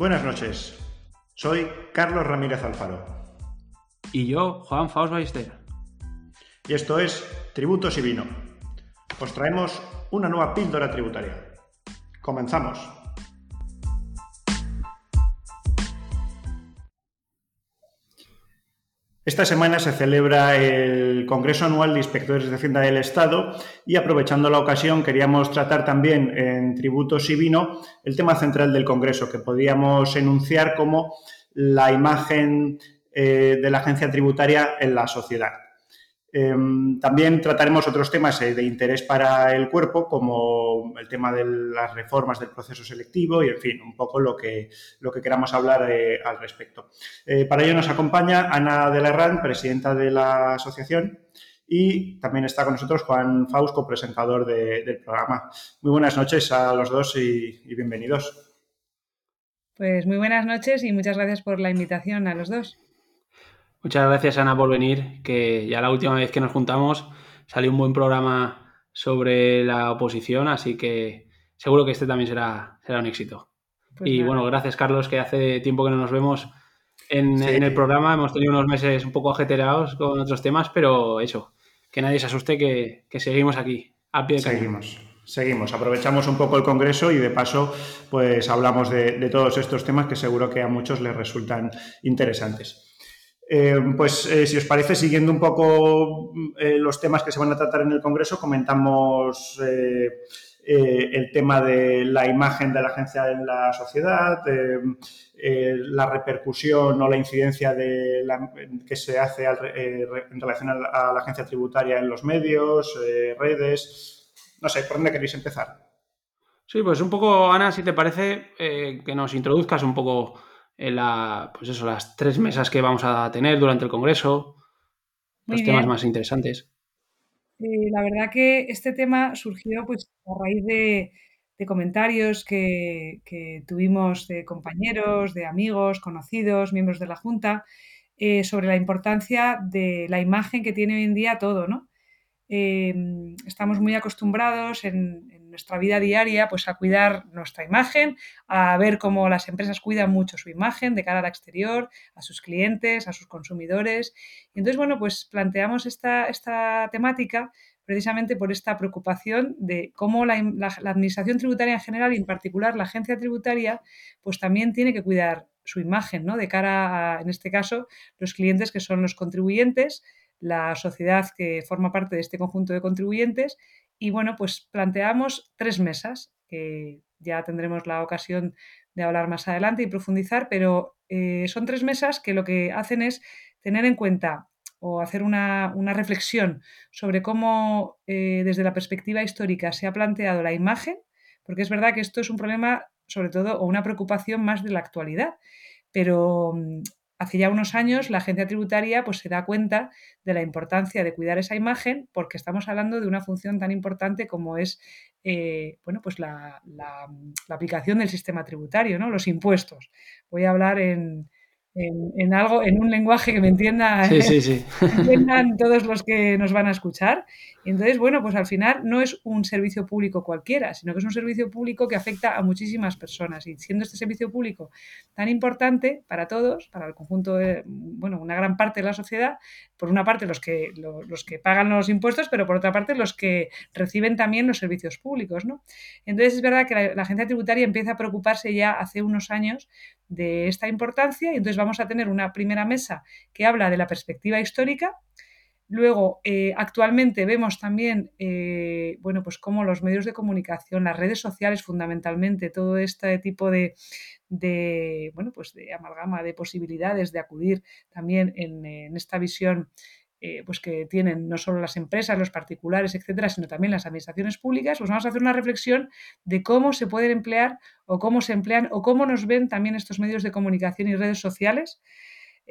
Buenas noches. Soy Carlos Ramírez Alfaro. Y yo, Juan Faust Ballester. Y esto es Tributos y Vino. Os traemos una nueva píldora tributaria. Comenzamos. Esta semana se celebra el Congreso Anual de Inspectores de Hacienda del Estado y aprovechando la ocasión queríamos tratar también en tributos y vino el tema central del Congreso que podíamos enunciar como la imagen eh, de la agencia tributaria en la sociedad. Em, también trataremos otros temas eh, de interés para el cuerpo, como el tema de las reformas del proceso selectivo y, en fin, un poco lo que, lo que queramos hablar eh, al respecto. Eh, para ello nos acompaña Ana de la Herrán, presidenta de la asociación, y también está con nosotros Juan Fausco, presentador del programa. Muy buenas noches a los dos y, y bienvenidos. Pues muy buenas noches y muchas gracias por la invitación a los dos. Muchas gracias, Ana, por venir, que ya la última vez que nos juntamos salió un buen programa sobre la oposición, así que seguro que este también será, será un éxito. Pues y bueno, gracias, Carlos, que hace tiempo que no nos vemos en, el programa. Hemos tenido unos meses un poco ajetreados con otros temas, pero eso, que nadie se asuste que, seguimos aquí, a pie de Seguimos. Seguimos, aprovechamos un poco el Congreso y de paso pues hablamos de, de todos estos temas que seguro que a muchos les resultan interesantes. Eh, pues eh, si os parece, siguiendo un poco eh, los temas que se van a tratar en el Congreso, comentamos el tema de la imagen de la agencia en la sociedad, la repercusión o la incidencia de que se hace en relación a la, agencia tributaria en los medios, redes. No sé, ¿por dónde queréis empezar? Sí, pues un poco, Ana, si te parece, que nos introduzcas un poco en la, pues eso, las tres mesas que vamos a tener durante el Congreso, los temas más interesantes. Eh, la verdad que este tema surgió pues a raíz de, comentarios que, tuvimos de compañeros, de amigos, conocidos, miembros de la Junta, eh, sobre la importancia de la imagen que tiene hoy en día todo, ¿no? Em, estamos muy acostumbrados en, nuestra vida diaria pues a cuidar nuestra imagen, a ver cómo las empresas cuidan mucho su imagen de cara al exterior, a sus clientes, a sus consumidores. Y entonces, bueno, pues planteamos esta, esta temática precisamente por esta preocupación de cómo la, administración tributaria en general y en particular la agencia tributaria, pues también tiene que cuidar su imagen, ¿no? De cara a, en este caso, los clientes que son los contribuyentes, la sociedad que forma parte de este conjunto de contribuyentes. Y bueno, pues planteamos tres mesas, que ya tendremos la ocasión de hablar más adelante y profundizar, pero eh, son tres mesas que lo que hacen es tener en cuenta o hacer una, reflexión sobre cómo eh, desde la perspectiva histórica se ha planteado la imagen, porque es verdad que esto es un problema sobre todo o una preocupación más de la actualidad, pero mm, hace ya unos años la agencia tributaria pues, se da cuenta de la importancia de cuidar esa imagen porque estamos hablando de una función tan importante como es eh, bueno, pues la, la, aplicación del sistema tributario, ¿no? los impuestos. Voy a hablar en, en, algo, en un lenguaje que me entienda, entiendan todos los que nos van a escuchar. Y entonces, bueno, pues al final no es un servicio público cualquiera, sino que es un servicio público que afecta a muchísimas personas. Y siendo este servicio público tan importante para todos, para el conjunto de, bueno, una gran parte de la sociedad, por una parte los que, los, que pagan los impuestos, pero por otra parte los que reciben también los servicios públicos, ¿no? Entonces es verdad que la, la agencia tributaria empieza a preocuparse ya hace unos años de esta importancia y entonces vamos a tener una primera mesa que habla de la perspectiva histórica. Luego, eh, actualmente vemos también, eh, bueno, pues cómo los medios de comunicación, las redes sociales fundamentalmente, todo este tipo de, bueno, pues de amalgama de posibilidades de acudir también en esta visión eh, pues que tienen no solo las empresas, los particulares, etcétera, sino también las administraciones públicas, pues vamos a hacer una reflexión de cómo se pueden emplear o cómo se emplean o cómo nos ven también estos medios de comunicación y redes sociales.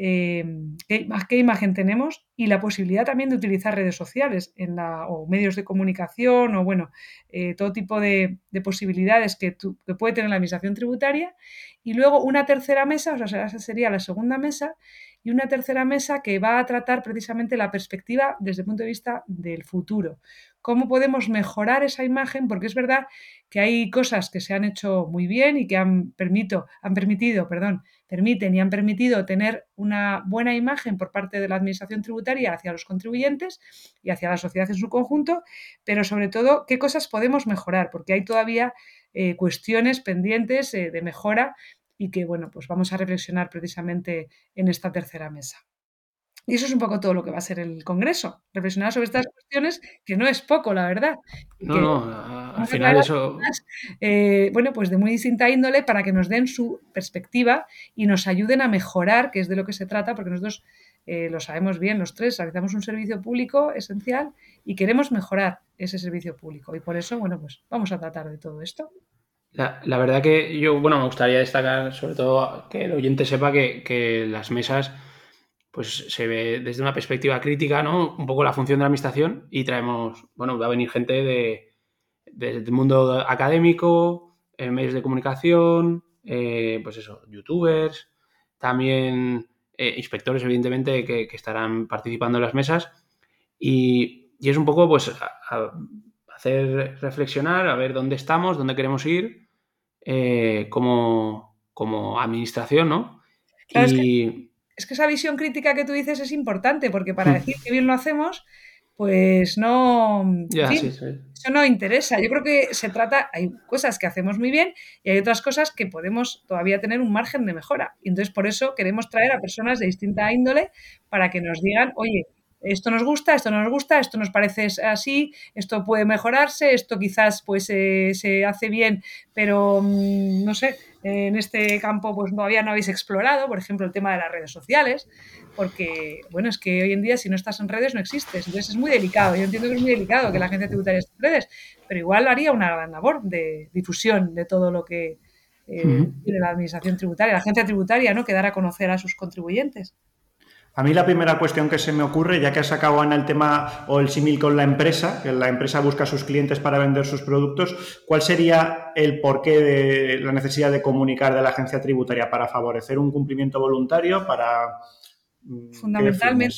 Eh, qué, imagen tenemos y la posibilidad también de utilizar redes sociales en la, o medios de comunicación o bueno, eh, todo tipo de, posibilidades que, que, puede tener la administración tributaria. Y luego una tercera mesa, o sea, esa sería la segunda mesa, y una tercera mesa que va a tratar precisamente la perspectiva desde el punto de vista del futuro. ¿Cómo podemos mejorar esa imagen? Porque es verdad que hay cosas que se han hecho muy bien y que han, permito, han permitido, perdón, permiten y han permitido tener una buena imagen por parte de la Administración tributaria hacia los contribuyentes y hacia la sociedad en su conjunto, pero sobre todo, ¿qué cosas podemos mejorar? Porque hay todavía eh, cuestiones pendientes eh, de mejora y que, bueno, pues vamos a reflexionar precisamente en esta tercera mesa. Y eso es un poco todo lo que va a ser el Congreso, reflexionar sobre estas cuestiones, que no es poco, la verdad. No, no, al final eso... Eh, bueno, pues de muy distinta índole para que nos den su perspectiva y nos ayuden a mejorar, que es de lo que se trata, porque nosotros eh, lo sabemos bien los tres, realizamos un servicio público esencial y queremos mejorar ese servicio público. Y por eso, bueno, pues vamos a tratar de todo esto. La, la verdad que yo, bueno, me gustaría destacar sobre todo que el oyente sepa que, que las mesas pues se ve desde una perspectiva crítica, ¿no? Un poco la función de la administración y traemos, bueno, va a venir gente de, del mundo académico, en medios de comunicación, eh, pues eso, youtubers, también eh, inspectores, evidentemente, que, estarán participando en las mesas y, es un poco, pues, hacer reflexionar, a ver dónde estamos, dónde queremos ir eh, como, como administración, ¿no? y, es que esa visión crítica que tú dices es importante, porque para hmm. decir que bien lo hacemos, pues no. Eso no interesa. Yo creo que se trata, hay cosas que hacemos muy bien y hay otras cosas que podemos todavía tener un margen de mejora. Y entonces por eso queremos traer a personas de distinta índole para que nos digan, oye, esto nos gusta, esto no nos gusta, esto nos parece así, esto puede mejorarse, esto quizás pues eh, se hace bien, pero mm, no sé, en este campo pues todavía no habéis explorado, por ejemplo, el tema de las redes sociales, porque bueno, es que hoy en día si no estás en redes no existes, entonces es muy delicado, yo entiendo que es muy delicado que la agencia tributaria esté en redes, pero igual haría una gran labor de difusión de todo lo que eh, tiene la administración tributaria, la agencia tributaria, ¿no? Que dar a conocer a sus contribuyentes. A mí la primera cuestión que se me ocurre, ya que has sacado Ana el tema o el símil con la empresa, que la empresa busca a sus clientes para vender sus productos, ¿cuál sería el porqué de la necesidad de comunicar de la agencia tributaria para favorecer un cumplimiento voluntario, para mm, fundamentalmente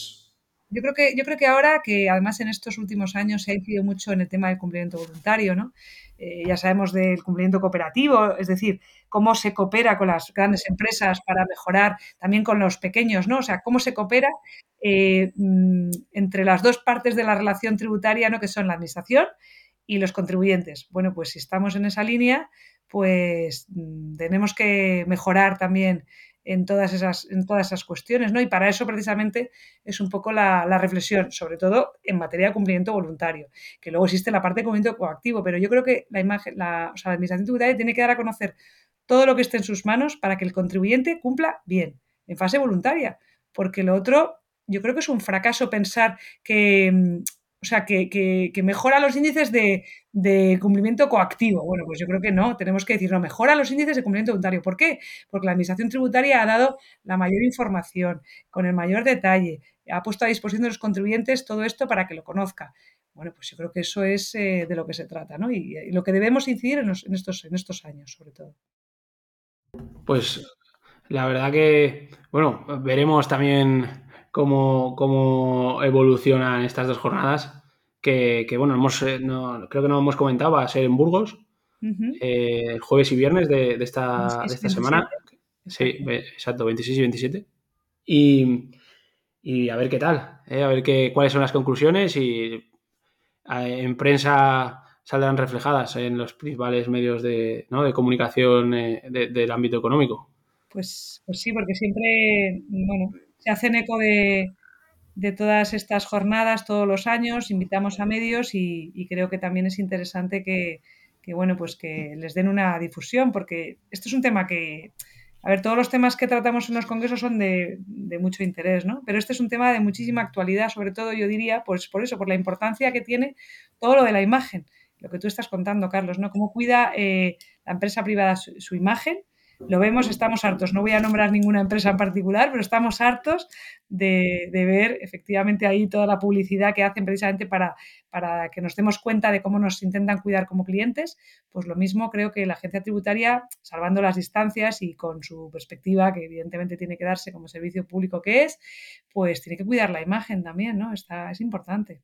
yo creo que yo creo que ahora que además en estos últimos años se ha incidido mucho en el tema del cumplimiento voluntario, ¿no? Eh, ya sabemos del cumplimiento cooperativo, es decir, cómo se coopera con las grandes empresas para mejorar también con los pequeños, ¿no? O sea, cómo se coopera eh, mm, entre las dos partes de la relación tributaria, ¿no? Que son la administración y los contribuyentes. Bueno, pues si estamos en esa línea, pues mm, tenemos que mejorar también en todas esas, en todas esas cuestiones, ¿no? Y para eso precisamente es un poco la, reflexión, sobre todo en materia de cumplimiento voluntario, que luego existe la parte de cumplimiento coactivo, pero yo creo que la imagen, la, o sea, la administración tributaria tiene que dar a conocer todo lo que esté en sus manos para que el contribuyente cumpla bien, en fase voluntaria, porque lo otro, yo creo que es un fracaso pensar que o sea, que, mejora los índices de, cumplimiento coactivo. Bueno, pues yo creo que no, tenemos que decir, no, mejora los índices de cumplimiento voluntario. ¿Por qué? Porque la Administración Tributaria ha dado la mayor información, con el mayor detalle, ha puesto a disposición de los contribuyentes todo esto para que lo conozca. Bueno, pues yo creo que eso es eh, de lo que se trata, ¿no? Y, lo que debemos incidir en, estos, en estos años, sobre todo. Pues la verdad que, bueno, veremos también cómo, cómo evolucionan estas dos jornadas. Que, bueno, hemos, eh, creo que no hemos comentado, va a ser en Burgos, eh, jueves y viernes de, esta, de esta semana. Sí, exacto, 26 y 27. Y, a ver qué tal, eh, a ver qué, cuáles son las conclusiones y en prensa saldrán reflejadas en los principales medios de, ¿no? de comunicación del ámbito económico. Pues, pues sí, porque siempre, bueno, se hacen eco de, todas estas jornadas todos los años, invitamos a medios y, creo que también es interesante que, bueno, pues que les den una difusión, porque esto es un tema que, a ver, todos los temas que tratamos en los congresos son de, mucho interés, ¿no? Pero este es un tema de muchísima actualidad, sobre todo yo diría, pues por eso, por la importancia que tiene todo lo de la imagen, lo que tú estás contando, Carlos, ¿no? Cómo cuida eh, la empresa privada su, imagen lo vemos, estamos hartos. No voy a nombrar ninguna empresa en particular, pero estamos hartos de, ver efectivamente ahí toda la publicidad que hacen precisamente para, para que nos demos cuenta de cómo nos intentan cuidar como clientes. Pues lo mismo creo que la agencia tributaria, salvando las distancias y con su perspectiva, que evidentemente tiene que darse como servicio público que es, pues tiene que cuidar la imagen también, ¿no? Está, es importante.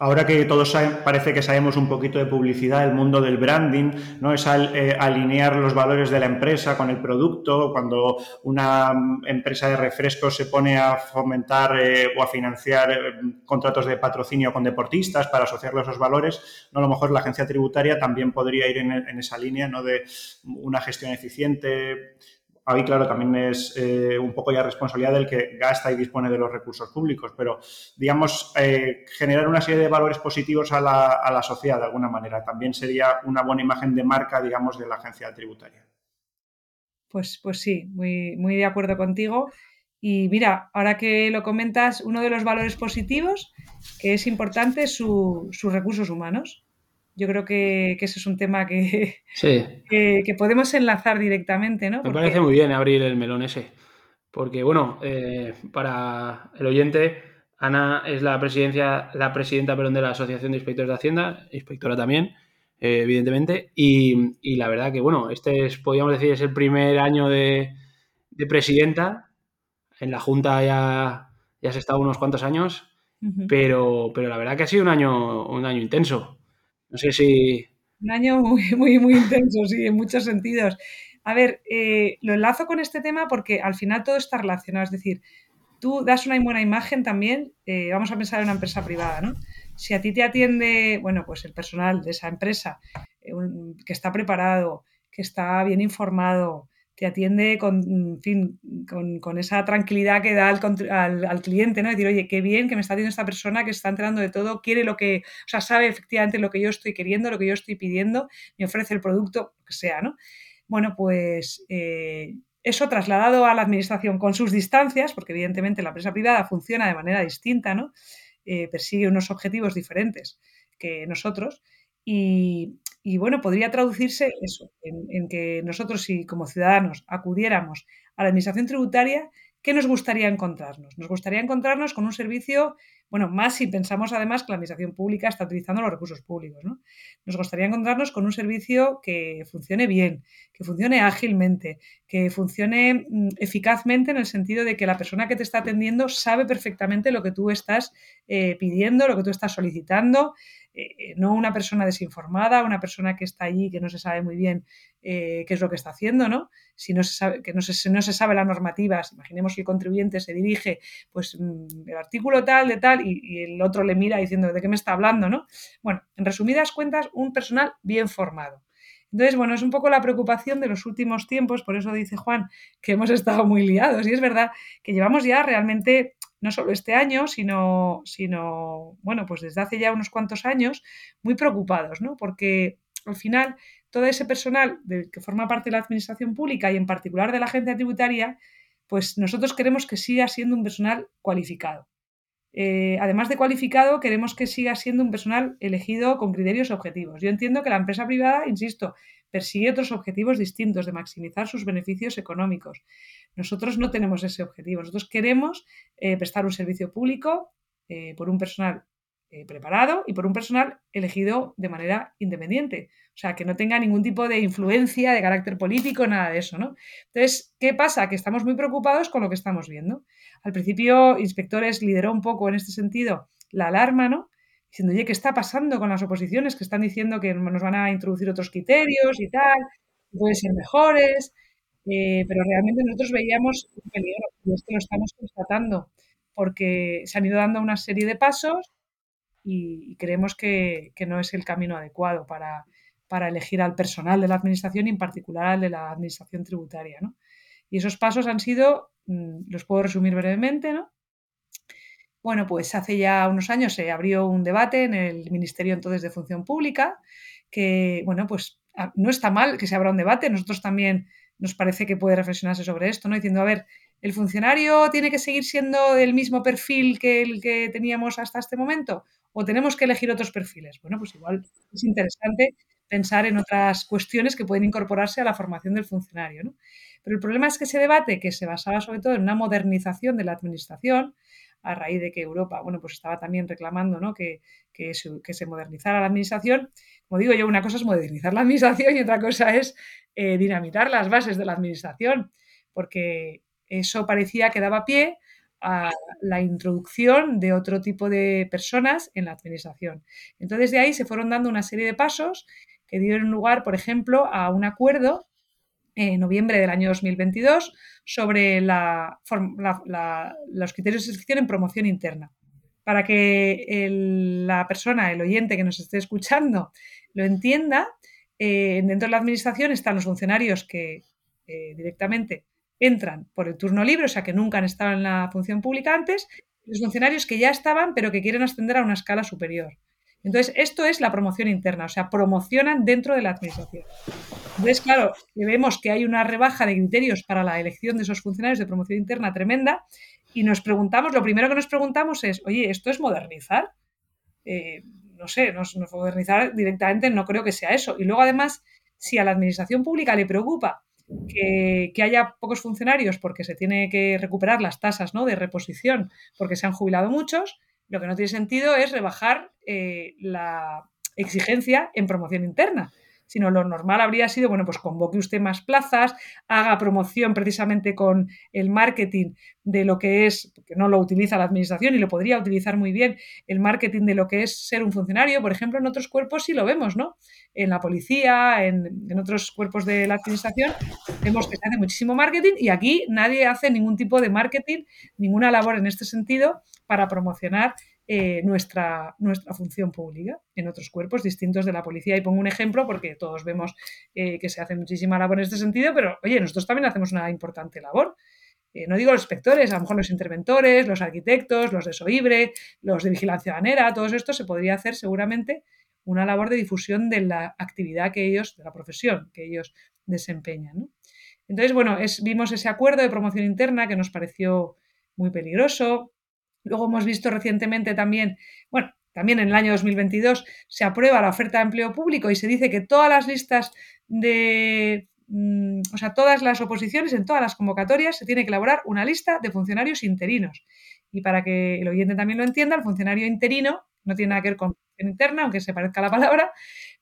Ahora que todos parece que sabemos un poquito de publicidad, el mundo del branding, ¿no? Es eh, alinear los valores de la empresa con el producto. Cuando una empresa de refrescos se pone a fomentar eh, o a financiar eh, contratos de patrocinio con deportistas para asociarlos a esos valores, ¿no? a lo mejor la agencia tributaria también podría ir en, en esa línea ¿no? de una gestión eficiente, Ahí, claro, también es eh, un poco ya responsabilidad del que gasta y dispone de los recursos públicos, pero, digamos, eh, generar una serie de valores positivos a la, sociedad de alguna manera también sería una buena imagen de marca, digamos, de la agencia tributaria. Pues, pues sí, muy, muy de acuerdo contigo. Y mira, ahora que lo comentas, uno de los valores positivos que es importante es sus recursos humanos yo creo que, ese es un tema que, que, podemos enlazar directamente, ¿no? Me parece muy bien abrir el melón ese. Porque, bueno, eh, para el oyente, Ana es la, presidencia, la presidenta perdón, de la Asociación de Inspectores de Hacienda, inspectora también, eh, evidentemente. Y, la verdad que, bueno, este es, podríamos decir, es el primer año de, presidenta. En la Junta ya, ya se ha estado unos cuantos años, pero, pero la verdad que ha sido un año, un año intenso. No sé si... Un año muy, muy, muy intenso, sí, en muchos sentidos. A ver, eh, lo enlazo con este tema porque al final todo está relacionado. Es decir, tú das una buena imagen también, eh, vamos a pensar en una empresa privada, ¿no? Si a ti te atiende, bueno, pues el personal de esa empresa, eh, que está preparado, que está bien informado, te atiende con, fin, con, esa tranquilidad que da al, cliente, ¿no? Decir, oye, qué bien que me está diciendo esta persona que está enterando de todo, quiere lo que, o sea, sabe efectivamente lo que yo estoy queriendo, lo que yo estoy pidiendo, me ofrece el producto, lo que sea, ¿no? Bueno, pues eh, eso trasladado a la administración con sus distancias, porque evidentemente la empresa privada funciona de manera distinta, ¿no? Eh, persigue unos objetivos diferentes que nosotros. Y, y bueno, podría traducirse eso, en, que nosotros si como ciudadanos acudiéramos a la administración tributaria, ¿qué nos gustaría encontrarnos? Nos gustaría encontrarnos con un servicio, bueno, más si pensamos además que la administración pública está utilizando los recursos públicos, ¿no? Nos gustaría encontrarnos con un servicio que funcione bien, que funcione ágilmente, que funcione mm, eficazmente en el sentido de que la persona que te está atendiendo sabe perfectamente lo que tú estás eh, pidiendo, lo que tú estás solicitando, eh, no una persona desinformada, una persona que está allí que no se sabe muy bien eh, qué es lo que está haciendo, ¿no? Si no se sabe, que no se, no se sabe las normativas, imaginemos que el contribuyente se dirige, pues, mm, el artículo tal, de tal, y, y, el otro le mira diciendo, ¿de qué me está hablando, no? Bueno, en resumidas cuentas, un personal bien formado. Entonces, bueno, es un poco la preocupación de los últimos tiempos, por eso dice Juan que hemos estado muy liados. Y es verdad que llevamos ya realmente no solo este año, sino, sino, bueno, pues desde hace ya unos cuantos años, muy preocupados, ¿no? Porque al final todo ese personal del que forma parte de la administración pública y en particular de la agencia tributaria, pues nosotros queremos que siga siendo un personal cualificado. Eh, además de cualificado, queremos que siga siendo un personal elegido con criterios objetivos. Yo entiendo que la empresa privada, insisto, persigue otros objetivos distintos de maximizar sus beneficios económicos. Nosotros no tenemos ese objetivo. Nosotros queremos eh, prestar un servicio público eh, por un personal eh, preparado y por un personal elegido de manera independiente. O sea, que no tenga ningún tipo de influencia de carácter político, nada de eso, ¿no? Entonces, ¿qué pasa? Que estamos muy preocupados con lo que estamos viendo. Al principio, Inspectores lideró un poco en este sentido la alarma, ¿no? Diciendo, oye, ¿qué está pasando con las oposiciones que están diciendo que nos van a introducir otros criterios y tal? Pueden ser mejores. Eh, pero realmente nosotros veíamos un peligro y esto lo estamos constatando porque se han ido dando una serie de pasos y, creemos que, no es el camino adecuado para, elegir al personal de la administración y en particular al de la administración tributaria. Y esos pasos han sido, mm, los puedo resumir brevemente, ¿no? Bueno, pues hace ya unos años se abrió un debate en el Ministerio entonces de Función Pública que, bueno, pues ah, no está mal que se abra un debate. Nosotros también nos parece que puede reflexionarse sobre esto, ¿no? Diciendo, a ver, ¿el funcionario tiene que seguir siendo del mismo perfil que el que teníamos hasta este momento? ¿O tenemos que elegir otros perfiles? Bueno, pues igual es interesante pensar en otras cuestiones que pueden incorporarse a la formación del funcionario. Pero el problema es que ese debate, que se basaba sobre todo en una modernización de la administración, a raíz de que Europa, bueno, pues estaba también reclamando ¿no? que, que, se, modernizara la administración. Como digo yo, una cosa es modernizar la administración y otra cosa es eh, dinamitar las bases de la administración, porque eso parecía que daba pie a la introducción de otro tipo de personas en la administración. Entonces de ahí se fueron dando una serie de pasos que dieron lugar, por ejemplo, a un acuerdo en noviembre del año 2022 sobre la, los criterios de selección en promoción interna. Para que la persona, el oyente que nos esté escuchando, lo entienda, eh, dentro de la administración están los funcionarios que eh, directamente entran por el turno libre, o sea que nunca han estado en la función pública antes, los funcionarios que ya estaban pero que quieren ascender a una escala superior. Entonces, esto es la promoción interna, o sea, promocionan dentro de la administración. Entonces, claro, vemos que hay una rebaja de criterios para la elección de esos funcionarios de promoción interna tremenda y nos preguntamos, lo primero que nos preguntamos es, oye, ¿esto es modernizar? Eh, no sé, no, no modernizar directamente no creo que sea eso. Y luego, además, si a la administración pública le preocupa que, haya pocos funcionarios porque se tiene que recuperar las tasas ¿no? de reposición porque se han jubilado muchos, lo que no tiene sentido es rebajar eh, la exigencia en promoción interna sino lo normal habría sido, bueno, pues convoque usted más plazas, haga promoción precisamente con el marketing de lo que es, que no lo utiliza la administración y lo podría utilizar muy bien, el marketing de lo que es ser un funcionario, por ejemplo, en otros cuerpos sí lo vemos, ¿no? En la policía, en, en otros cuerpos de la administración, vemos que se hace muchísimo marketing y aquí nadie hace ningún tipo de marketing, ninguna labor en este sentido para promocionar eh, nuestra, nuestra función pública en otros cuerpos distintos de la policía. Y pongo un ejemplo porque todos vemos eh, que se hace muchísima labor en este sentido, pero oye, nosotros también hacemos una importante labor. Eh, no digo los inspectores, a lo mejor los interventores, los arquitectos, los de SOIBRE, los de vigilancia banera, todo esto se podría hacer seguramente una labor de difusión de la actividad que ellos, de la profesión que ellos desempeñan. Entonces, bueno, vimos ese acuerdo de promoción interna que nos pareció muy peligroso, Luego hemos visto recientemente también, bueno, también en el año 2022 se aprueba la oferta de empleo público y se dice que todas las listas de, mm, o sea, todas las oposiciones, en todas las convocatorias, se tiene que elaborar una lista de funcionarios interinos. Y para que el oyente también lo entienda, el funcionario interino no tiene nada que ver con interna, aunque se parezca la palabra,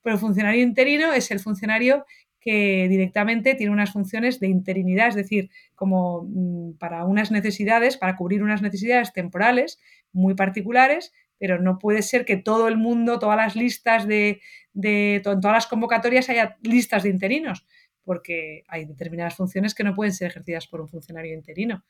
pero el funcionario interino es el funcionario que directamente tiene unas funciones de interinidad, es decir, como mm, para unas necesidades, para cubrir unas necesidades temporales muy particulares, pero no puede ser que todo el mundo, todas las listas de, de todas las convocatorias haya listas de interinos, porque hay determinadas funciones que no pueden ser ejercidas por un funcionario interino.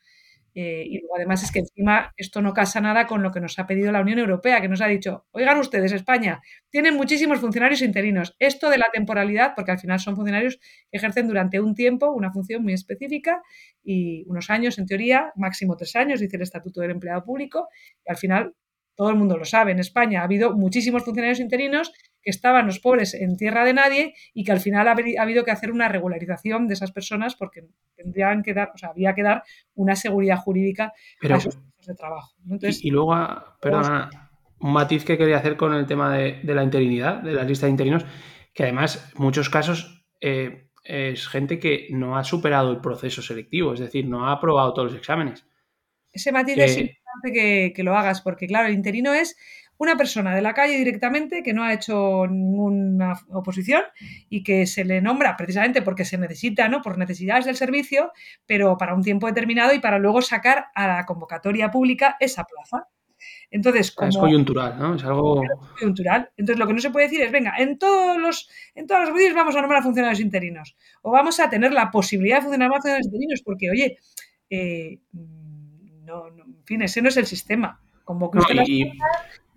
Eh, y luego además es que encima esto no casa nada con lo que nos ha pedido la Unión Europea, que nos ha dicho, oigan ustedes, España, tienen muchísimos funcionarios interinos. Esto de la temporalidad, porque al final son funcionarios que ejercen durante un tiempo una función muy específica y unos años, en teoría, máximo tres años, dice el Estatuto del Empleado Público, y al final todo el mundo lo sabe, en España ha habido muchísimos funcionarios interinos que estaban los pobres en tierra de nadie y que al final ha habido que hacer una regularización de esas personas porque tendrían que dar, o sea, había que dar una seguridad jurídica a esos puestos de trabajo. y, luego, perdona, un matiz que quería hacer con el tema de, la interinidad, de la lista de interinos, que además en muchos casos eh, es gente que no ha superado el proceso selectivo, es decir, no ha aprobado todos los exámenes. Ese matiz es eh, importante que, lo hagas, porque claro, el interino es una persona de la calle directamente que no ha hecho ninguna oposición y que se le nombra precisamente porque se necesita, ¿no? Por necesidades del servicio, pero para un tiempo determinado y para luego sacar a la convocatoria pública esa plaza. Entonces, como, es coyuntural, ¿no? Es algo coyuntural. Entonces, lo que no se puede decir es, venga, en todos los en todos los vídeos vamos a nombrar a funcionarios interinos o vamos a tener la posibilidad de funcionar a funcionarios interinos porque, oye, eh, no, en fin, ese no es el sistema. Como que usted las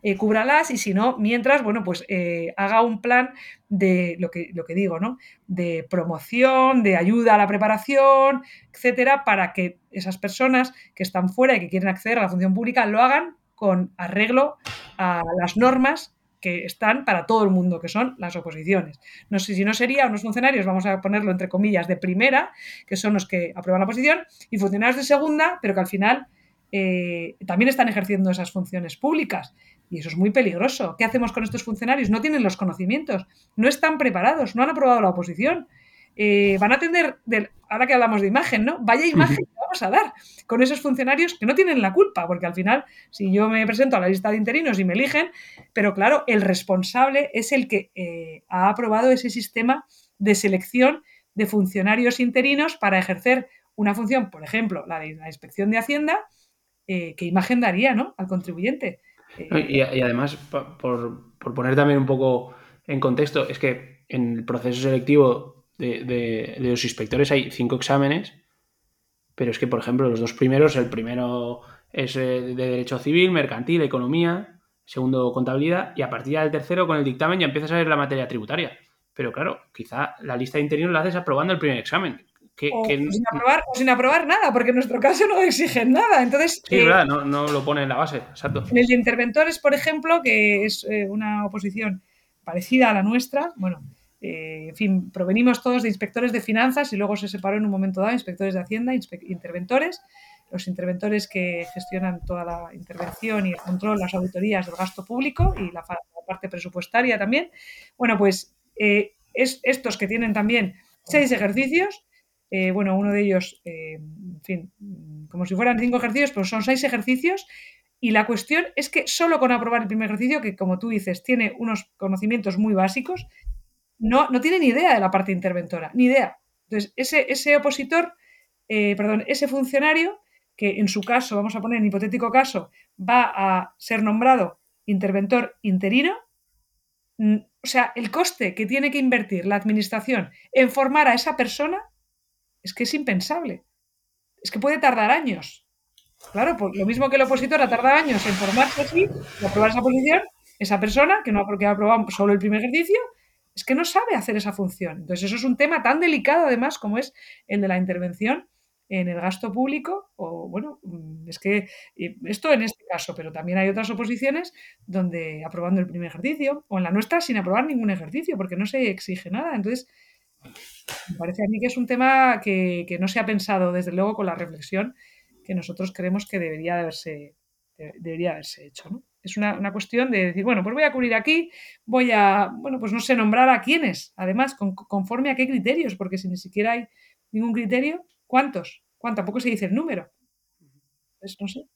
eh, cúbralas y si no, mientras, bueno, pues eh, haga un plan de lo que, lo que digo, ¿no? De promoción, de ayuda a la preparación, etcétera, para que esas personas que están fuera y que quieren acceder a la función pública lo hagan con arreglo a las normas que están para todo el mundo, que son las oposiciones. No sé si no sería unos funcionarios, vamos a ponerlo entre comillas, de primera, que son los que aprueban la oposición, y funcionarios de segunda, pero que al final eh, también están ejerciendo esas funciones públicas. Y eso es muy peligroso. ¿Qué hacemos con estos funcionarios? No tienen los conocimientos, no están preparados, no han aprobado la oposición. Eh, van a tener, ahora que hablamos de imagen, ¿no? Vaya imagen que vamos a dar con esos funcionarios que no tienen la culpa, porque al final, si yo me presento a la lista de interinos y me eligen, pero claro, el responsable es el que eh, ha aprobado ese sistema de selección de funcionarios interinos para ejercer una función, por ejemplo, la de la inspección de Hacienda, eh, ¿qué imagen daría ¿no? al contribuyente? y, además, por, poner también un poco en contexto, es que en el proceso selectivo de, los inspectores hay cinco exámenes, pero es que, por ejemplo, los dos primeros, el primero es eh, de Derecho Civil, Mercantil, Economía, segundo Contabilidad, y a partir del tercero, con el dictamen, ya empiezas a ver la materia tributaria. Pero claro, quizá la lista de interinos la haces aprobando el primer examen. O, Sin aprobar, nada, porque en nuestro caso no exigen nada. Entonces, sí, verdad, no, no, lo pone en la base, exacto. En el de interventores, por ejemplo, que es eh, una oposición parecida a la nuestra, bueno, eh, en fin, provenimos todos de inspectores de finanzas y luego se separó en un momento dado inspectores de Hacienda, interventores, los interventores que gestionan toda la intervención y el control, las auditorías del gasto público y la, parte presupuestaria también. Bueno, pues eh, es, estos que tienen también seis ejercicios, eh, bueno, uno de ellos, en fin, como si fueran cinco ejercicios, pero son seis ejercicios. Y la cuestión es que solo con aprobar el primer ejercicio, que como tú dices, tiene unos conocimientos muy básicos, no, no tiene ni idea de la parte interventora, ni idea. Entonces, ese, ese opositor, eh, perdón, ese funcionario, que en su caso, vamos a poner en hipotético caso, va a ser nombrado interventor interino, mm, o sea, el coste que tiene que invertir la administración en formar a esa persona es que es impensable. Es que puede tardar años. Claro, pues lo mismo que el opositor ha tardado años en formarse así, aprobar esa posición, esa persona que no ha, ha aprobado solo el primer ejercicio, es que no sabe hacer esa función. Entonces, eso es un tema tan delicado, además, como es el de la intervención en el gasto público, o bueno, es que esto en este caso, pero también hay otras oposiciones donde aprobando el primer ejercicio, o en la nuestra sin aprobar ningún ejercicio, porque no se exige nada. Entonces, me parece a mí que es un tema que, no se ha pensado, desde luego, con la reflexión que nosotros creemos que debería haberse, debería haberse hecho. Es una, cuestión de decir, bueno, pues voy a cubrir aquí, voy a, bueno, pues no sé, nombrar a quiénes, además, conforme a qué criterios, porque si ni siquiera hay ningún criterio, ¿cuántos? ¿Cuánto? Tampoco se dice el número. Pues no sé.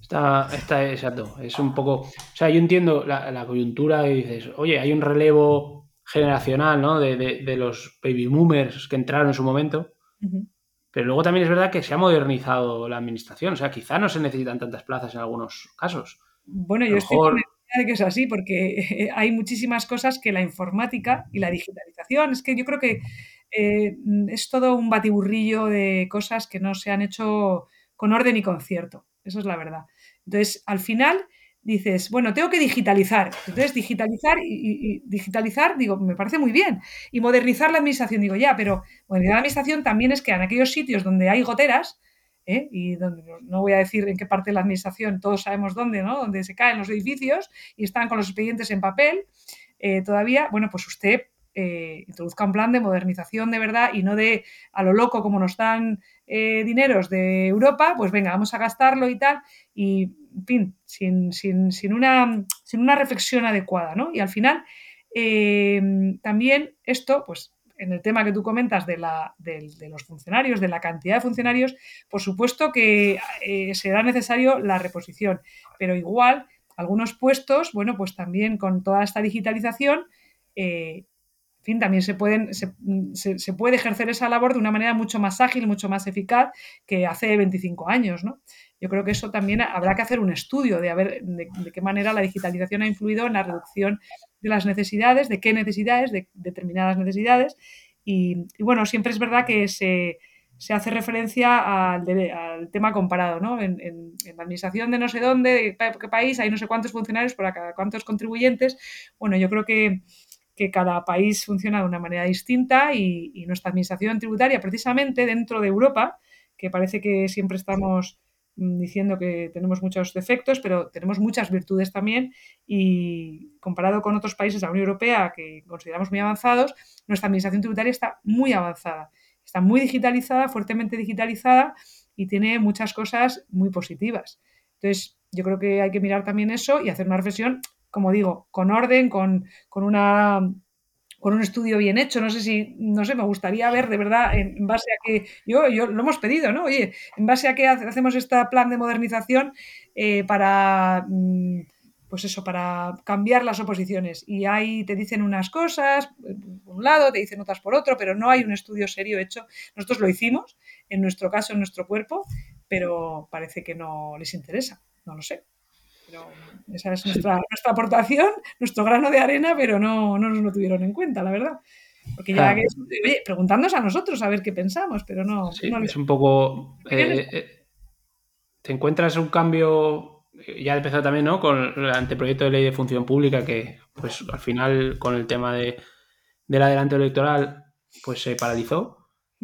Está, está exacto. Es un poco. O sea, yo entiendo la, coyuntura y dices, oye, hay un relevo generacional, ¿no? De, los baby boomers que entraron en su momento. Pero luego también es verdad que se ha modernizado la administración, o sea, quizá no se necesitan tantas plazas en algunos casos. Bueno, yo estoy convencida de que es así, porque hay muchísimas cosas que la informática y la digitalización, es que yo creo que eh, es todo un batiburrillo de cosas que no se han hecho con orden y concierto, eso es la verdad. Entonces, al final, dices, bueno, tengo que digitalizar. Entonces, digitalizar y, digitalizar, digo, me parece muy bien. Y modernizar la administración, digo, ya, pero modernizar la administración también es que en aquellos sitios donde hay goteras, ¿eh? y donde no voy a decir en qué parte de la administración, todos sabemos dónde, ¿no? Donde se caen los edificios y están con los expedientes en papel, eh, todavía, bueno, pues usted eh, introduzca un plan de modernización de verdad y no de a lo loco como nos dan dineros de Europa, pues venga, vamos a gastarlo y tal. Y fin, sin, sin, una, sin una reflexión adecuada, ¿no? Y al final, eh, también esto, pues en el tema que tú comentas de, la, de, los funcionarios, de la cantidad de funcionarios, por supuesto que eh, será necesario la reposición, pero igual algunos puestos, bueno, pues también con toda esta digitalización, eh, también se, pueden, se, se, puede ejercer esa labor de una manera mucho más ágil, mucho más eficaz que hace 25 años, ¿no? Yo creo que eso también habrá que hacer un estudio de, ver de, qué manera la digitalización ha influido en la reducción de las necesidades, de qué necesidades, de determinadas necesidades. Y, bueno, siempre es verdad que se, hace referencia al, tema comparado, ¿no? En, la administración de no sé dónde, qué país, hay no sé cuántos funcionarios para cada cuántos contribuyentes. Bueno, yo creo que, cada país funciona de una manera distinta y, y, nuestra administración tributaria, precisamente dentro de Europa, que parece que siempre estamos Mm, diciendo que tenemos muchos defectos, pero tenemos muchas virtudes también y comparado con otros países de la Unión Europea que consideramos muy avanzados, nuestra administración tributaria está muy avanzada, está muy digitalizada, fuertemente digitalizada y tiene muchas cosas muy positivas. Entonces, yo creo que hay que mirar también eso y hacer una reflexión, como digo, con orden, con, con una con un estudio bien hecho. No sé si, no sé, me gustaría ver de verdad en, base a que, yo, yo lo hemos pedido, ¿no? Oye, en base a que hacemos este plan de modernización eh, para, mm, pues eso, para cambiar las oposiciones. Y ahí te dicen unas cosas por un lado, te dicen otras por otro, pero no hay un estudio serio hecho. Nosotros lo hicimos, en nuestro caso, en nuestro cuerpo, pero parece que no les interesa, no lo sé. Pero esa es nuestra, aportación, nuestro grano de arena, pero no, no nos lo tuvieron en cuenta, la verdad. Porque ya que oye, preguntándonos a nosotros a ver qué pensamos, pero no. es un poco. Eh, eh, te encuentras un cambio. Ya ha empezado también, ¿no? Con el anteproyecto de ley de función pública, que, pues al final, con el tema de, del adelanto electoral, pues se paralizó.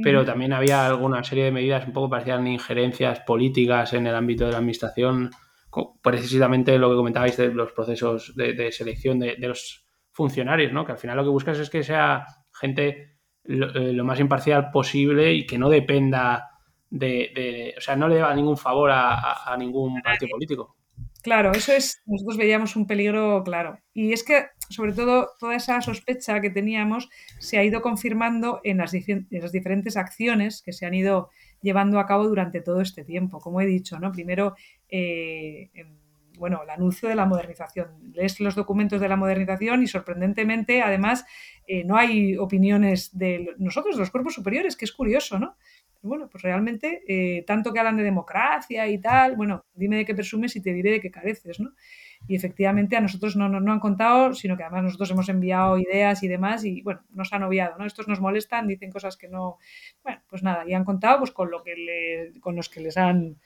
Pero también había alguna serie de medidas un poco parecían injerencias políticas en el ámbito de la administración precisamente lo que comentabais de los procesos de, selección de, los funcionarios, ¿no? Que al final lo que buscas es que sea gente lo, eh, más imparcial posible y que no dependa de, o sea, no le deba ningún favor a, ningún partido político. Claro, eso es, nosotros veíamos un peligro claro. Y es que, sobre todo, toda esa sospecha que teníamos se ha ido confirmando en las, en las diferentes acciones que se han ido llevando a cabo durante todo este tiempo. Como he dicho, ¿no? Primero, eh, bueno, el anuncio de la modernización. Lees los documentos de la modernización y sorprendentemente, además, eh, no hay opiniones de nosotros, los cuerpos superiores, que es curioso, ¿no? bueno, pues realmente, eh, tanto que hablan de democracia y tal, bueno, dime de qué presumes y te diré de qué careces, ¿no? Y efectivamente a nosotros no, no, han contado, sino que además nosotros hemos enviado ideas y demás y bueno, nos han obviado, ¿no? Estos nos molestan, dicen cosas que no, bueno, pues nada, y han contado pues con lo que con los que les han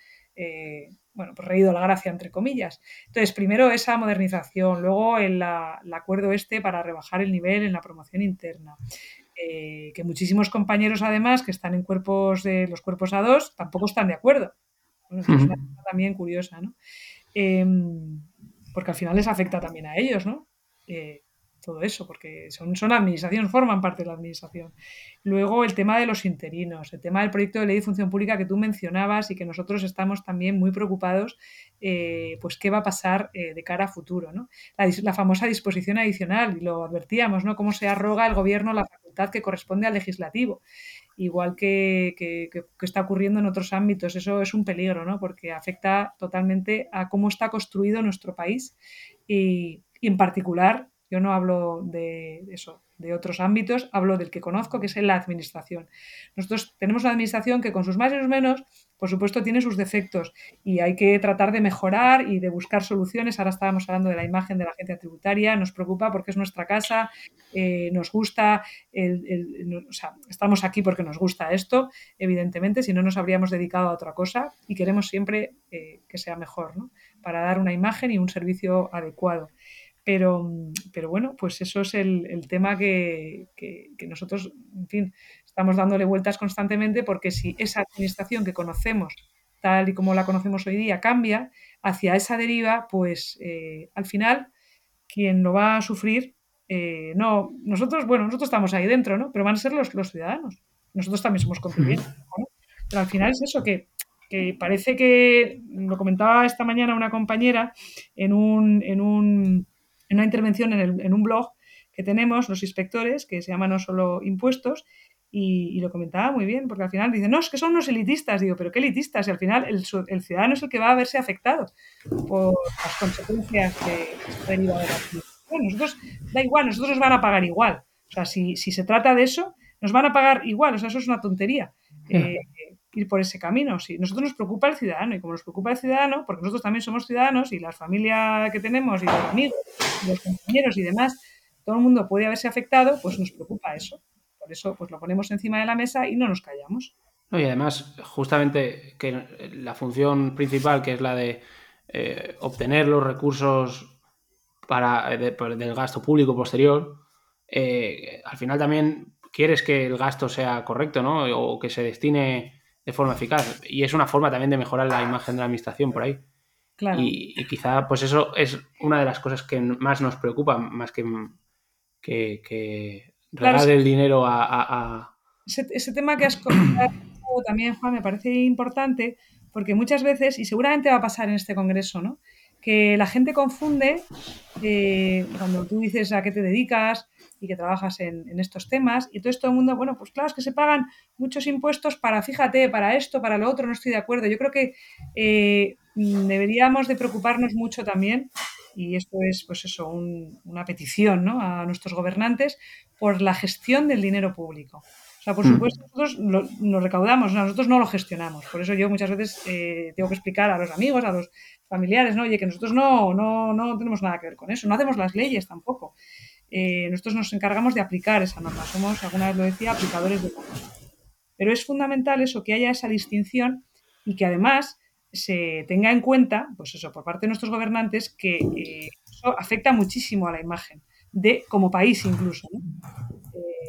bueno, pues reído la gracia, entre comillas. Entonces, primero esa modernización, luego el, el, acuerdo este para rebajar el nivel en la promoción interna. Eh, que muchísimos compañeros, además, que están en cuerpos de los cuerpos A2, tampoco están de acuerdo. es una cosa también curiosa, ¿no? Em, porque al final les afecta también a ellos, ¿no? Eh, todo eso, porque son, son administración, forman parte de la administración. Luego el tema de los interinos, el tema del proyecto de ley de función pública que tú mencionabas y que nosotros estamos también muy preocupados, eh, pues qué va a pasar eh, de cara a futuro, ¿no? La, famosa disposición adicional, y lo advertíamos, ¿no? Cómo se arroga el gobierno la facultad que corresponde al legislativo igual que, que, está ocurriendo en otros ámbitos. Eso es un peligro, ¿no? Porque afecta totalmente a cómo está construido nuestro país y, y en particular yo no hablo de eso, de otros ámbitos, hablo del que conozco, que es la administración. Nosotros tenemos una administración que con sus más y sus menos, por supuesto, tiene sus defectos y hay que tratar de mejorar y de buscar soluciones. Ahora estábamos hablando de la imagen de la agencia tributaria, nos preocupa porque es nuestra casa, eh, nos gusta, estamos aquí porque nos gusta esto, evidentemente, si no nos habríamos dedicado a otra cosa y queremos siempre eh, que sea mejor, ¿no? Para dar una imagen y un servicio adecuado. Pero, pero bueno, pues eso es el, tema que, nosotros, en fin, estamos dándole vueltas constantemente porque si esa administración que conocemos, tal y como la conocemos hoy día, cambia hacia esa deriva, pues eh, al final quien lo va a sufrir, eh, no, nosotros, bueno, nosotros estamos ahí dentro, ¿no? Pero van a ser los, los ciudadanos. Nosotros también somos contribuyentes, Pero al final es eso que que parece que, lo comentaba esta mañana una compañera en un, en un, en una intervención en, un blog que tenemos los inspectores, que se llama No Solo Impuestos, y, lo comentaba muy bien, porque al final dicen, no, es que son unos elitistas. Digo, pero ¿qué elitistas? Y al final el, ciudadano es el que va a verse afectado por las consecuencias que se deriva de la bueno, nosotros, da igual, nosotros nos van a pagar igual. O sea, si, se trata de eso, nos van a pagar igual. O sea, eso es una tontería. Eh, ir por ese camino. Si nosotros nos preocupa el ciudadano y como nos preocupa el ciudadano, porque nosotros también somos ciudadanos y la familia que tenemos y los amigos, y los compañeros y demás, todo el mundo puede haberse afectado, pues nos preocupa eso. Por eso pues lo ponemos encima de la mesa y no nos callamos. y además, justamente que la función principal, que es la de eh, obtener los recursos para, eh, del gasto público posterior, eh, al final también quieres que el gasto sea correcto, ¿no? O que se destine de forma eficaz. Y es una forma también de mejorar la imagen de la administración por ahí. Y, quizá, pues eso es una de las cosas que más nos preocupa, más que, que, que el dinero a... Ese, tema que has comentado también, Juan, me parece importante porque muchas veces, y seguramente va a pasar en este congreso, ¿no? que la gente confunde eh, cuando tú dices a qué te dedicas y que trabajas en, estos temas, y todo esto el mundo, bueno, pues claro, es que se pagan muchos impuestos para, fíjate, para esto, para lo otro, no estoy de acuerdo. Yo creo que eh, deberíamos de preocuparnos mucho también, y esto es, pues eso, una petición ¿no? a nuestros gobernantes, por la gestión del dinero público por mm. supuesto, nosotros lo, recaudamos, nosotros no lo gestionamos. Por eso yo muchas veces eh, tengo que explicar a los amigos, a los familiares, ¿no? Oye, que nosotros no, no, no tenemos nada que ver con eso, no hacemos las leyes tampoco. Eh, nosotros nos encargamos de aplicar esa norma, somos, alguna vez lo decía, aplicadores de norma. Pero es fundamental eso, que haya esa distinción y que además se tenga en cuenta, pues eso, por parte de nuestros gobernantes, que eh, eso afecta muchísimo a la imagen de como país incluso. ¿no?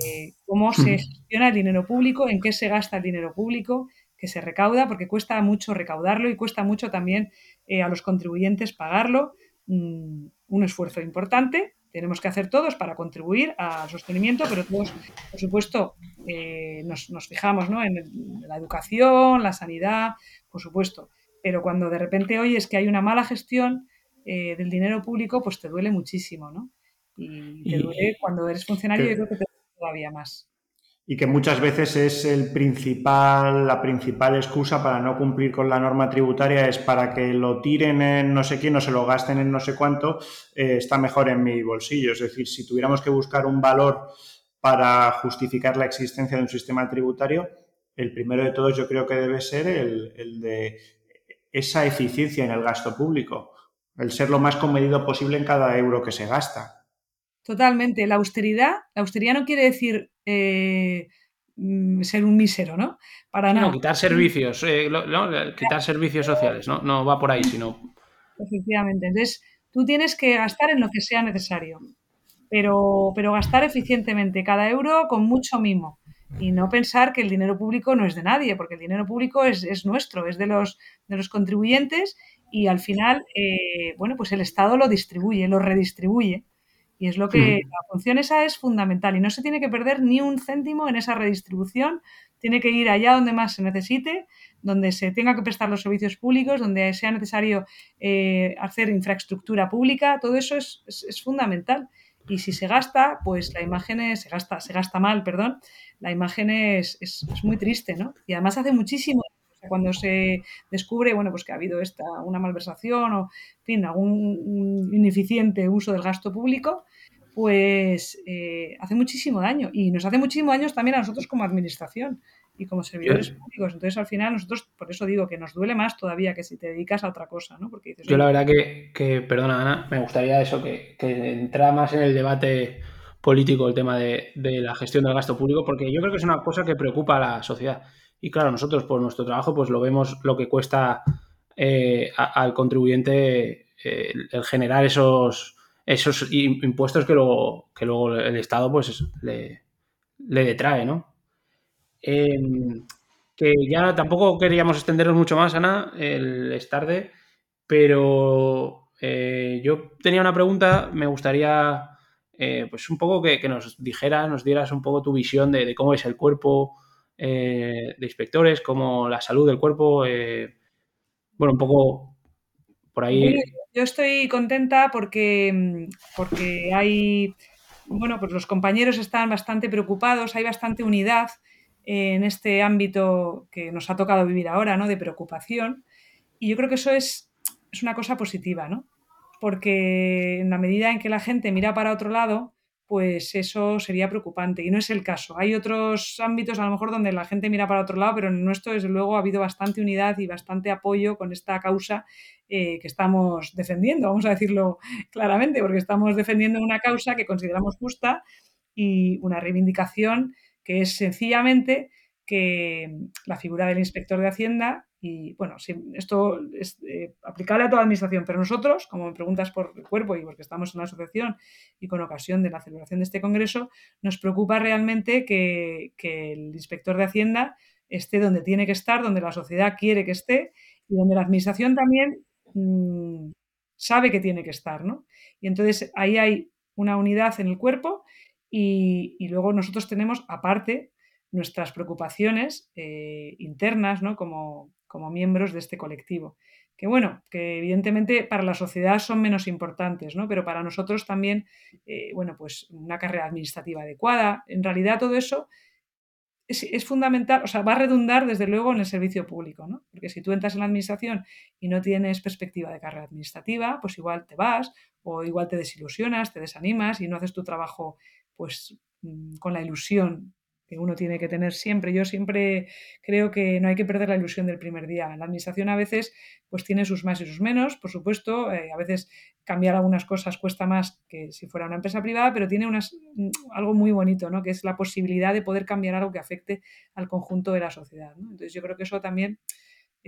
Eh, cómo se gestiona el dinero público, en qué se gasta el dinero público, que se recauda, porque cuesta mucho recaudarlo y cuesta mucho también eh, a los contribuyentes pagarlo. Mm, un esfuerzo importante, tenemos que hacer todos para contribuir al sostenimiento, pero todos, por supuesto, eh, nos, fijamos en, la educación, la sanidad, por supuesto. Pero cuando de repente oyes que hay una mala gestión del dinero público, pues te duele muchísimo, ¿no? Y te duele cuando eres funcionario, yo creo que te todavía más. Y que muchas veces es el principal, la principal excusa para no cumplir con la norma tributaria es para que lo tiren en no sé quién o se lo gasten en no sé cuánto, eh, está mejor en mi bolsillo. Es decir, si tuviéramos que buscar un valor para justificar la existencia de un sistema tributario, el primero de todos yo creo que debe ser el, el de esa eficiencia en el gasto público, el ser lo más comedido posible en cada euro que se gasta. Totalmente. La austeridad, la austeridad no quiere decir eh, mm, ser un mísero, ¿no? Para nada. No, quitar servicios, eh, quitar servicios sociales, ¿no? No va por ahí, sino. Efectivamente. Entonces, tú tienes que gastar en lo que sea necesario, pero, pero gastar eficientemente cada euro con mucho mimo y no pensar que el dinero público no es de nadie, porque el dinero público es, es nuestro, es de los, de los contribuyentes y al final, eh, bueno, pues el Estado lo distribuye, lo redistribuye. Y es lo que la función esa es fundamental y no se tiene que perder ni un céntimo en esa redistribución, tiene que ir allá donde más se necesite, donde se tenga que prestar los servicios públicos, donde sea necesario eh, hacer infraestructura pública, todo eso es, fundamental. Y si se gasta, pues la imagen es, se gasta, se gasta mal, perdón, la imagen es, es, muy triste, ¿no? Y además hace muchísimo cuando se descubre, bueno, pues que ha habido esta, una malversación o, en fin, algún ineficiente uso del gasto público, pues eh, hace muchísimo daño y nos hace muchísimo daño también a nosotros como administración y como servidores públicos. Entonces, al final, nosotros, por eso digo que nos duele más todavía que si te dedicas a otra cosa, ¿no? Porque Yo la verdad que, perdona Ana, me gustaría eso, que, que entrara más en el debate político el tema de, de, la gestión del gasto público, porque yo creo que es una cosa que preocupa a la sociedad. Y claro, nosotros por nuestro trabajo pues lo vemos lo que cuesta eh, al contribuyente eh, el generar esos, esos impuestos que luego, que luego el Estado pues le, detrae, ¿no? Em, que ya tampoco queríamos extendernos mucho más, Ana, el, es tarde, pero eh, yo tenía una pregunta, me gustaría pues un poco que, nos dijeras, nos dieras un poco tu visión de cómo es el cuerpo, eh, de inspectores, como la salud del cuerpo. Eh, bueno, un poco por ahí. Yo estoy contenta porque, porque hay, bueno, pues los compañeros están bastante preocupados, hay bastante unidad en este ámbito que nos ha tocado vivir ahora, ¿no? De preocupación. Y yo creo que eso es, es una cosa positiva, ¿no? Porque en la medida en que la gente mira para otro lado, pues eso sería preocupante. Y no es el caso. Hay otros ámbitos a lo mejor donde la gente mira para otro lado, pero en nuestro, desde luego, ha habido bastante unidad y bastante apoyo con esta causa eh, que estamos defendiendo, vamos a decirlo claramente, porque estamos defendiendo una causa que consideramos justa y una reivindicación que es sencillamente que la figura del inspector de Hacienda y bueno, esto es eh, aplicable a toda administración, pero nosotros, como me preguntas por el cuerpo y porque estamos en la asociación y con ocasión de la celebración de este congreso, nos preocupa realmente que, el inspector de Hacienda esté donde tiene que estar, donde la sociedad quiere que esté y donde la administración también mm, sabe que tiene que estar, ¿no? Y entonces ahí hay una unidad en el cuerpo y luego nosotros tenemos, aparte, nuestras preocupaciones eh, internas ¿no? como, como miembros de este colectivo que bueno, que evidentemente para la sociedad son menos importantes, ¿no? Pero para nosotros también, eh, bueno, pues una carrera administrativa adecuada, en realidad todo eso es, fundamental, o sea, va a redundar desde luego en el servicio público, ¿no? Porque si tú entras en la administración y no tienes perspectiva de carrera administrativa, pues igual te vas o igual te desilusionas, te desanimas y no haces tu trabajo pues mm, con la ilusión que uno tiene que tener siempre. Yo siempre creo que no hay que perder la ilusión del primer día. La administración a veces pues tiene sus más y sus menos, por supuesto, eh, a veces cambiar algunas cosas cuesta más que si fuera una empresa privada, pero tiene unas, mm, algo muy bonito, ¿no? que es la posibilidad de poder cambiar algo que afecte al conjunto de la sociedad. Entonces yo creo que eso también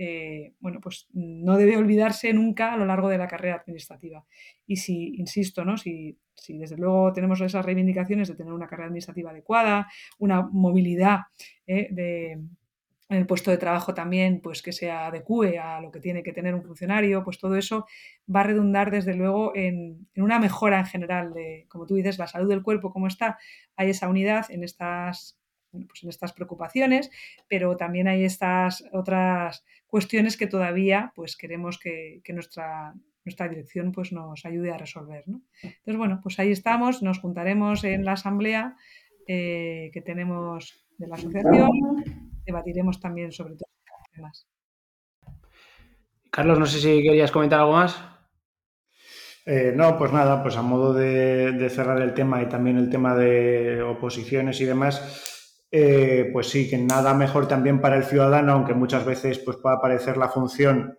eh, bueno, pues no debe olvidarse nunca a lo largo de la carrera administrativa. Y si, insisto, ¿no? si, si desde luego tenemos esas reivindicaciones de tener una carrera administrativa adecuada, una movilidad eh, de, en el puesto de trabajo también, pues que se adecue a lo que tiene que tener un funcionario, pues todo eso va a redundar desde luego en, en, una mejora en general de, como tú dices, la salud del cuerpo, cómo está, hay esa unidad en estas pues en estas preocupaciones, pero también hay estas otras cuestiones que todavía pues queremos que, nuestra, nuestra dirección pues nos ayude a resolver. Entonces, bueno, pues ahí estamos, nos juntaremos en la asamblea eh, que tenemos de la asociación, debatiremos también sobre todos estos temas. Carlos, no sé si querías comentar algo más. Eh, no, pues nada, pues a modo de, cerrar el tema y también el tema de oposiciones y demás, eh, pues sí, que nada mejor también para el ciudadano, aunque muchas veces pues, pueda aparecer la función,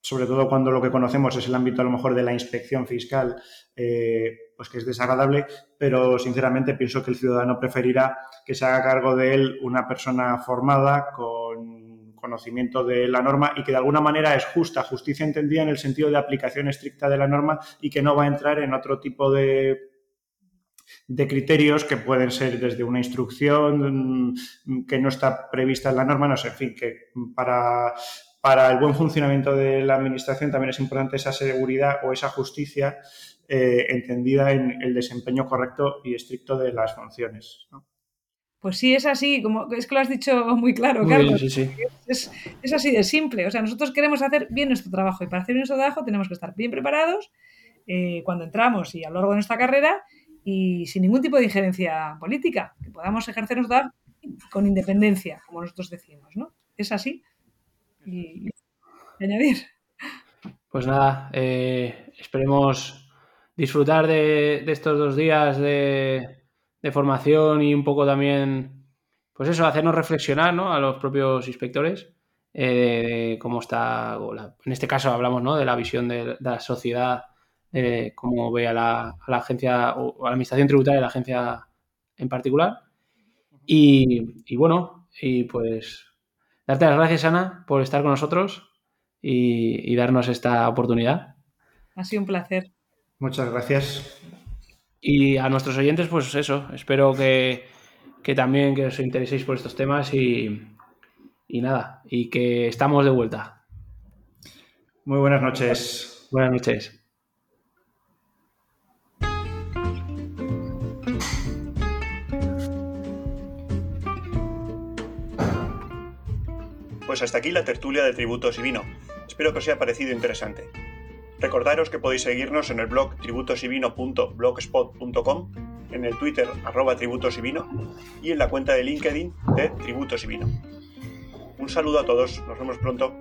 sobre todo cuando lo que conocemos es el ámbito a lo mejor de la inspección fiscal, eh, pues que es desagradable, pero sinceramente pienso que el ciudadano preferirá que se haga cargo de él una persona formada con conocimiento de la norma y que de alguna manera es justa, justicia entendida en el sentido de aplicación estricta de la norma y que no va a entrar en otro tipo de de criterios que pueden ser desde una instrucción mm, que no está prevista en la norma, no sé, en fin, que para, para el buen funcionamiento de la administración también es importante esa seguridad o esa justicia eh, entendida en el desempeño correcto y estricto de las funciones. Pues sí, es así, como es que lo has dicho muy claro, Carlos. Es, es, así de simple. O sea, nosotros queremos hacer bien nuestro trabajo y para hacer nuestro trabajo tenemos que estar bien preparados eh, cuando entramos y a lo largo de nuestra carrera y sin ningún tipo de injerencia política, que podamos ejercernos dar con independencia, como nosotros decimos, ¿no? Es así. Y, añadir. Pues nada, eh, esperemos disfrutar de, estos dos días de, formación y un poco también, pues eso, hacernos reflexionar ¿no? a los propios inspectores eh, de cómo está, en este caso hablamos ¿no? de la visión de la sociedad eh, como ve a la, agencia o a la administración tributaria de la agencia en particular. Y, bueno, y pues darte las gracias, Ana, por estar con nosotros y, darnos esta oportunidad. Ha sido un placer. Muchas gracias. Y a nuestros oyentes, pues eso, espero que, también que os intereséis por estos temas y, y nada, y que estamos de vuelta. Muy buenas noches. Buenas noches. Pues hasta aquí la tertulia de tributos y vino. Espero que os haya parecido interesante. Recordaros que podéis seguirnos en el blog tributosivino.blogspot.com, en el Twitter arroba tributos y vino y en la cuenta de LinkedIn de Tributos y Vino. Un saludo a todos, nos vemos pronto.